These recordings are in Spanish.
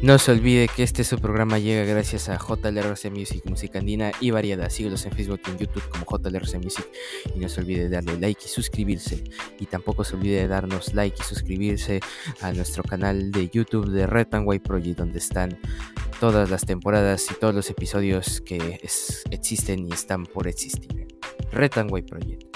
No se olvide que este su programa llega gracias a JLRC Music, música andina y variada. Síguelos en Facebook y en YouTube como JLRC Music. Y no se olvide de darle like y suscribirse. Y tampoco se olvide de darnos like y suscribirse a nuestro canal de YouTube de Red and Project, donde están todas las temporadas y todos los episodios que existen y están por existir. Red and Project.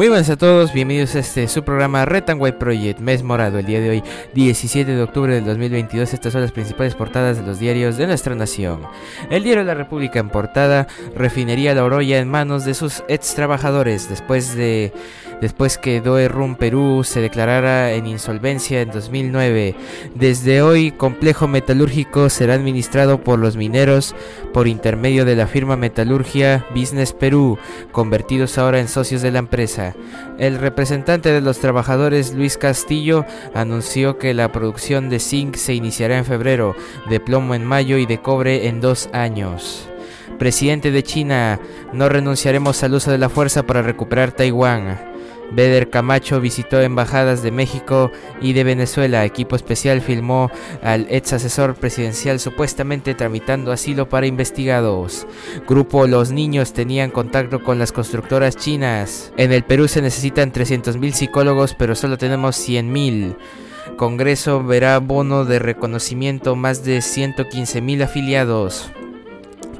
Muy buenas a todos, bienvenidos a este su programa Red White Project, mes morado, el día de hoy, 17 de octubre del 2022. Estas son las principales portadas de los diarios de nuestra nación. El diario de la República en portada, refinería La Oroya en manos de sus ex trabajadores después de después que Doe Rum Perú se declarara en insolvencia en 2009. Desde hoy, complejo metalúrgico será administrado por los mineros por intermedio de la firma Metalurgia Business Perú, convertidos ahora en socios de la empresa. El representante de los trabajadores, Luis Castillo, anunció que la producción de zinc se iniciará en febrero, de plomo en mayo y de cobre en dos años. Presidente de China, no renunciaremos al uso de la fuerza para recuperar Taiwán. Beder Camacho visitó embajadas de México y de Venezuela. Equipo especial filmó al ex asesor presidencial supuestamente tramitando asilo para investigados. Grupo Los Niños tenían contacto con las constructoras chinas. En el Perú se necesitan 300.000 psicólogos, pero solo tenemos 100.000. Congreso verá bono de reconocimiento más de 115.000 afiliados.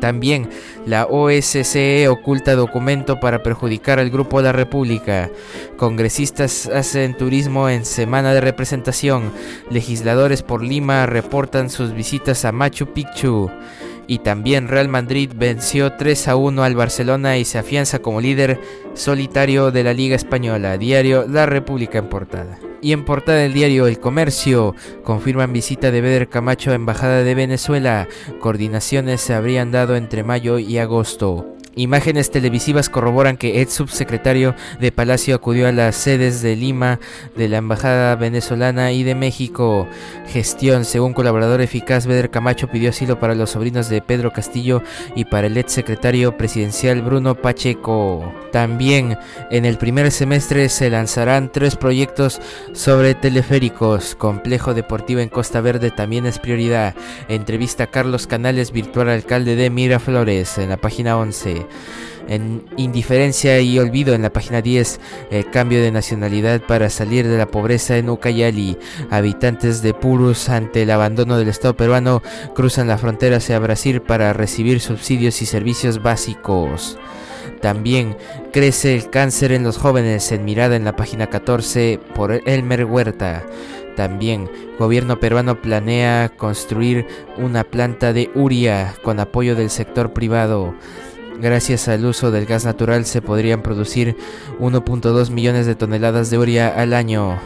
También la OSCE oculta documento para perjudicar al Grupo La República. Congresistas hacen turismo en semana de representación. Legisladores por Lima reportan sus visitas a Machu Picchu. Y también Real Madrid venció 3 a 1 al Barcelona y se afianza como líder solitario de la Liga Española. Diario La República en portada. Y en portada del diario El Comercio, confirman visita de Beder Camacho a Embajada de Venezuela. Coordinaciones se habrían dado entre mayo y agosto. Imágenes televisivas corroboran que ex subsecretario de Palacio acudió a las sedes de Lima de la Embajada venezolana y de México. Gestión, según colaborador eficaz, Beder Camacho pidió asilo para los sobrinos de Pedro Castillo y para el ex secretario presidencial Bruno Pacheco. También en el primer semestre se lanzarán tres proyectos sobre teleféricos. Complejo deportivo en Costa Verde también es prioridad. Entrevista a Carlos Canales, virtual alcalde de Miraflores, en la página 11. En indiferencia y olvido en la página 10, el cambio de nacionalidad para salir de la pobreza en Ucayali. Habitantes de Purus ante el abandono del Estado peruano cruzan la frontera hacia Brasil para recibir subsidios y servicios básicos. También crece el cáncer en los jóvenes en mirada en la página 14 por Elmer Huerta. También, gobierno peruano planea construir una planta de uria con apoyo del sector privado. Gracias al uso del gas natural se podrían producir 1.2 millones de toneladas de uria al año.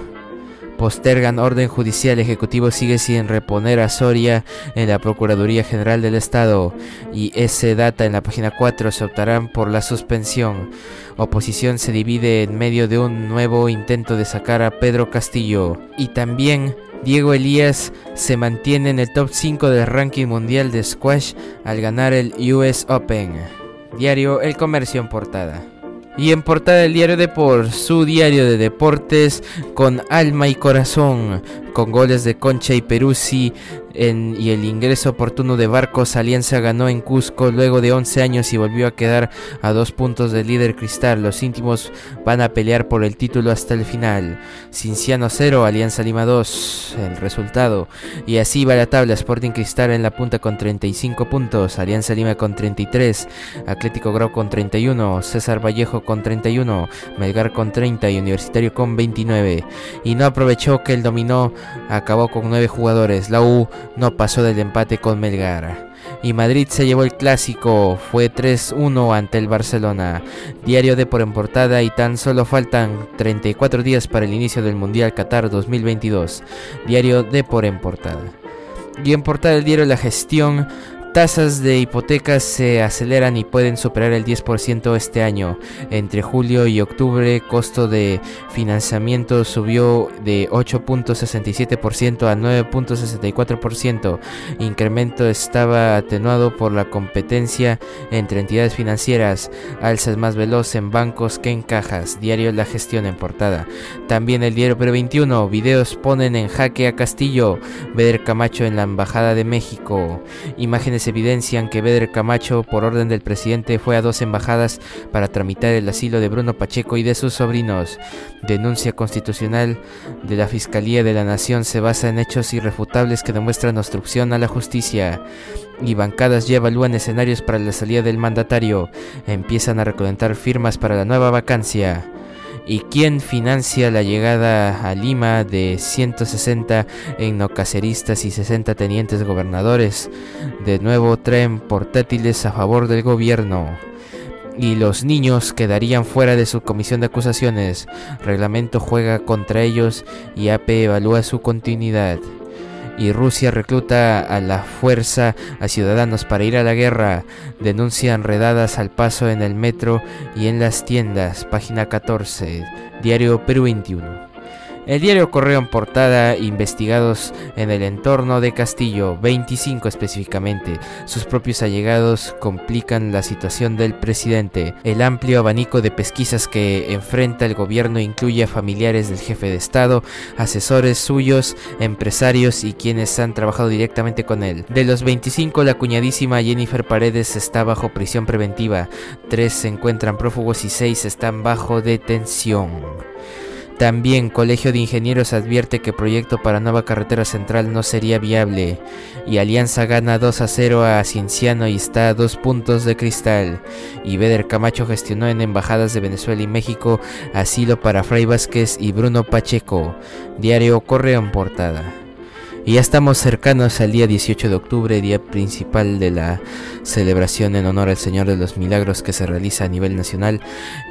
Postergan orden judicial ejecutivo sigue sin reponer a Soria en la Procuraduría General del Estado y ese data en la página 4 se optarán por la suspensión. Oposición se divide en medio de un nuevo intento de sacar a Pedro Castillo y también Diego Elías se mantiene en el top 5 del ranking mundial de squash al ganar el US Open. Diario El Comercio en portada. Y en portada del diario Deport, su diario de deportes con alma y corazón, con goles de Concha y Peruzzi y el ingreso oportuno de Barcos, Alianza ganó en Cusco luego de 11 años y volvió a quedar a dos puntos del líder Cristal. Los íntimos van a pelear por el título hasta el final. Cinciano 0, Alianza Lima 2, el resultado. Y así va la tabla, Sporting Cristal en la punta con 35 puntos, Alianza Lima con 33, Atlético Grau con 31, César Vallejo con 31, Melgar con 30 y Universitario con 29. Y no aprovechó que el dominó acabó con 9 jugadores. La U no pasó del empate con Melgar. Y Madrid se llevó el clásico, fue 3-1 ante el Barcelona. Diario de por en portada y tan solo faltan 34 días para el inicio del Mundial Qatar 2022. Diario de por en portada. Y en portada del diario La Gestión, Tasas de hipotecas se aceleran y pueden superar el 10% este año. Entre julio y octubre, costo de financiamiento subió de 8.67% a 9.64%. Incremento estaba atenuado por la competencia entre entidades financieras, alzas más veloz en bancos que en cajas. Diario La Gestión en portada. También el diario Pre 21, videos ponen en jaque a Castillo. Beder Camacho en la Embajada de México. Imágenes evidencian que Beder Camacho, por orden del presidente, fue a dos embajadas para tramitar el asilo de Bruno Pacheco y de sus sobrinos. Denuncia constitucional de la Fiscalía de la Nación se basa en hechos irrefutables que demuestran obstrucción a la justicia. Y bancadas ya evalúan escenarios para la salida del mandatario. Empiezan a recolectar firmas para la nueva vacancia y quién financia la llegada a Lima de 160 etnocaceristas y 60 tenientes gobernadores. De nuevo traen portátiles a favor del gobierno. Y los niños quedarían fuera de su comisión de acusaciones. Reglamento juega contra ellos y AP evalúa su continuidad y Rusia recluta a la fuerza a ciudadanos para ir a la guerra. Denuncian redadas al paso en el metro y en las tiendas. Página 14. Diario Perú 21. El diario Correo en portada, investigados en el entorno de Castillo, 25 específicamente. Sus propios allegados complican la situación del presidente. El amplio abanico de pesquisas que enfrenta el gobierno incluye a familiares del jefe de Estado, asesores suyos, empresarios y quienes han trabajado directamente con él. De los 25, la cuñadísima Jennifer Paredes está bajo prisión preventiva. Tres se encuentran prófugos y seis están bajo detención. También Colegio de Ingenieros advierte que proyecto para nueva carretera central no sería viable y Alianza gana 2 a 0 a Cienciano y está a dos puntos de cristal. Y Beder Camacho gestionó en embajadas de Venezuela y México asilo para Fray Vázquez y Bruno Pacheco. Diario Correo en portada. Y ya estamos cercanos al día 18 de octubre, día principal de la celebración en honor al Señor de los Milagros que se realiza a nivel nacional.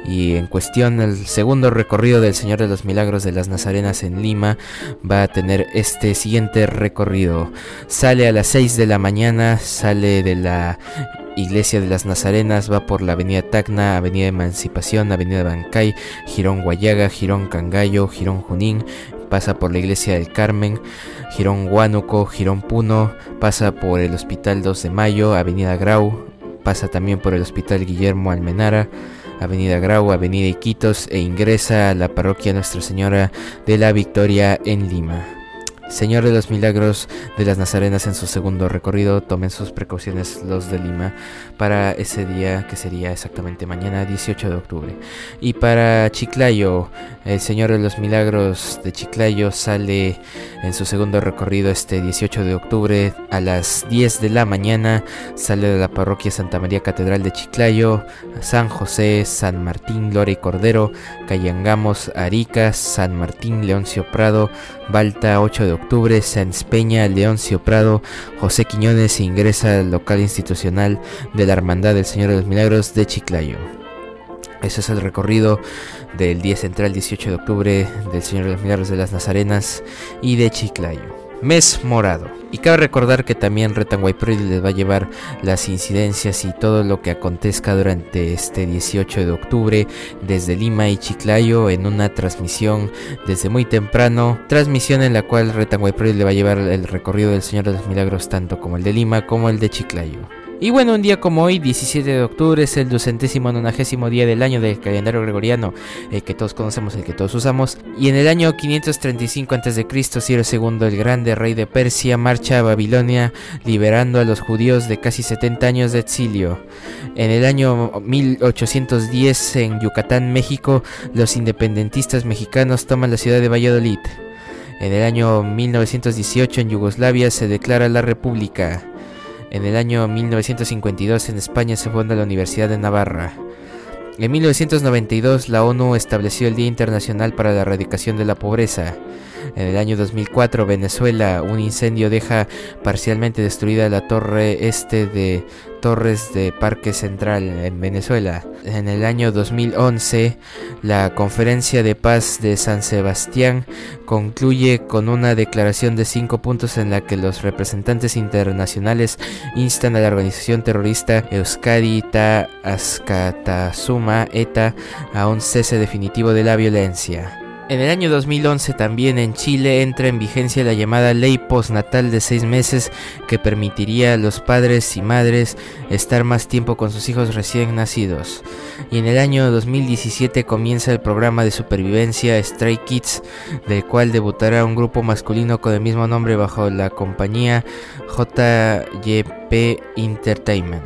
Y en cuestión, el segundo recorrido del Señor de los Milagros de las Nazarenas en Lima va a tener este siguiente recorrido. Sale a las 6 de la mañana, sale de la Iglesia de las Nazarenas va por la Avenida Tacna, Avenida Emancipación, Avenida Bancay, Girón Guayaga, Girón Cangallo, Girón Junín, pasa por la Iglesia del Carmen, Girón Huánuco, Girón Puno, pasa por el Hospital 2 de Mayo, Avenida Grau, pasa también por el Hospital Guillermo Almenara, Avenida Grau, Avenida Iquitos e ingresa a la parroquia Nuestra Señora de la Victoria en Lima. Señor de los Milagros de las Nazarenas en su segundo recorrido, tomen sus precauciones los de Lima para ese día que sería exactamente mañana 18 de octubre. Y para Chiclayo, el Señor de los Milagros de Chiclayo sale en su segundo recorrido este 18 de octubre a las 10 de la mañana, sale de la parroquia Santa María Catedral de Chiclayo, San José, San Martín, Lore y Cordero, Cayangamos, Arica, San Martín, Leoncio Prado, Balta 8 de octubre, Sáenz Peña, Leoncio Prado, José Quiñones ingresa al local institucional de la Hermandad del Señor de los Milagros de Chiclayo. Ese es el recorrido del día central 18 de octubre del Señor de los Milagros de las Nazarenas y de Chiclayo mes morado. Y cabe recordar que también Retanway Pro les va a llevar las incidencias y todo lo que acontezca durante este 18 de octubre desde Lima y Chiclayo en una transmisión desde muy temprano. Transmisión en la cual Retanway Pro le va a llevar el recorrido del Señor de los Milagros tanto como el de Lima como el de Chiclayo. Y bueno, un día como hoy, 17 de octubre, es el ducentésimo nonagésimo día del año del calendario gregoriano, el que todos conocemos, el que todos usamos. Y en el año 535 a.C., Ciro II, el grande rey de Persia, marcha a Babilonia, liberando a los judíos de casi 70 años de exilio. En el año 1810, en Yucatán, México, los independentistas mexicanos toman la ciudad de Valladolid. En el año 1918, en Yugoslavia, se declara la República. En el año 1952 en España se funda la Universidad de Navarra. En 1992 la ONU estableció el Día Internacional para la Erradicación de la Pobreza. En el año 2004 Venezuela un incendio deja parcialmente destruida la torre este de Torres de Parque Central en Venezuela. En el año 2011, la Conferencia de Paz de San Sebastián concluye con una declaración de cinco puntos en la que los representantes internacionales instan a la organización terrorista Euskadi Ta Askatasuma ETA a un cese definitivo de la violencia. En el año 2011 también en Chile entra en vigencia la llamada ley postnatal de seis meses que permitiría a los padres y madres estar más tiempo con sus hijos recién nacidos. Y en el año 2017 comienza el programa de supervivencia Stray Kids, del cual debutará un grupo masculino con el mismo nombre bajo la compañía JYP Entertainment.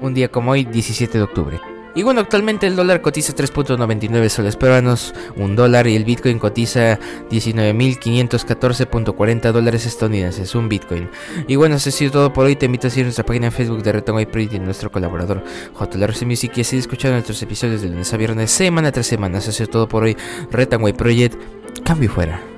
Un día como hoy, 17 de octubre. Y bueno, actualmente el dólar cotiza 3.99 soles peruanos, un dólar y el Bitcoin cotiza 19.514.40 dólares estadounidenses, un Bitcoin. Y bueno, eso ha sido todo por hoy. Te invito a seguir nuestra página en Facebook de Project y nuestro colaborador JLRC Music y así escuchar nuestros episodios de lunes a viernes, semana tras semana. Eso ha sido todo por hoy. Retonway Project, cambio fuera.